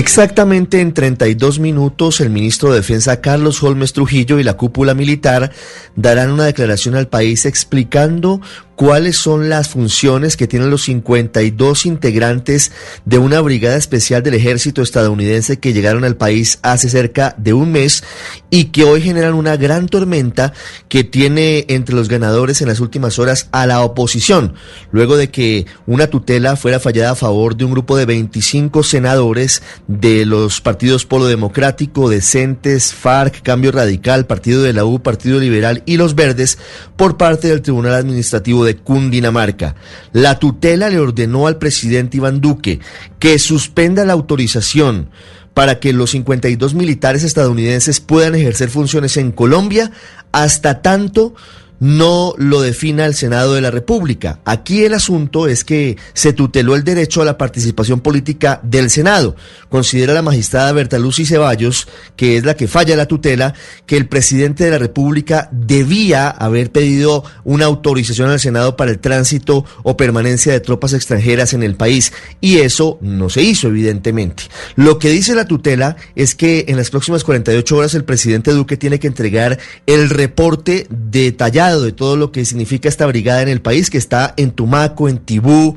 Exactamente en 32 minutos, el ministro de Defensa Carlos Holmes Trujillo y la cúpula militar darán una declaración al país explicando cuáles son las funciones que tienen los 52 integrantes de una brigada especial del ejército estadounidense que llegaron al país hace cerca de un mes y que hoy generan una gran tormenta que tiene entre los ganadores en las últimas horas a la oposición, luego de que una tutela fuera fallada a favor de un grupo de 25 senadores de los partidos Polo Democrático, Decentes, FARC, Cambio Radical, Partido de la U, Partido Liberal y Los Verdes por parte del Tribunal Administrativo de Cundinamarca. La tutela le ordenó al presidente Iván Duque que suspenda la autorización para que los 52 militares estadounidenses puedan ejercer funciones en Colombia hasta tanto no lo defina el Senado de la República. Aquí el asunto es que se tuteló el derecho a la participación política del Senado. Considera la magistrada Berta Lucy Ceballos, que es la que falla la tutela, que el presidente de la República debía haber pedido una autorización al Senado para el tránsito o permanencia de tropas extranjeras en el país. Y eso no se hizo, evidentemente. Lo que dice la tutela es que en las próximas 48 horas el presidente Duque tiene que entregar el reporte detallado de todo lo que significa esta brigada en el país, que está en Tumaco, en Tibú,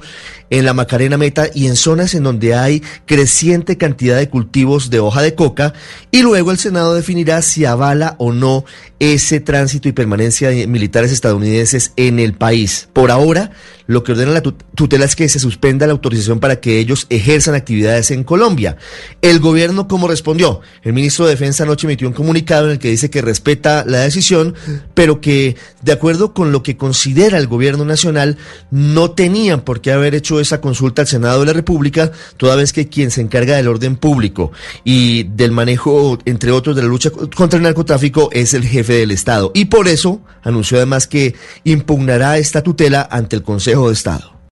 en la Macarena Meta y en zonas en donde hay creciente cantidad de cultivos de hoja de coca, y luego el Senado definirá si avala o no ese tránsito y permanencia de militares estadounidenses en el país. Por ahora, lo que ordena la tutela es que se suspenda la autorización para que ellos ejerzan actividades en Colombia. El gobierno, ¿cómo respondió? El ministro de Defensa anoche emitió un comunicado en el que dice que respeta la decisión, pero que, de acuerdo con lo que considera el gobierno nacional, no tenían por qué haber hecho esa consulta al Senado de la República, toda vez que quien se encarga del orden público y del manejo, entre otros, de la lucha contra el narcotráfico es el jefe del Estado. Y por eso anunció además que impugnará esta tutela ante el Consejo de Estado.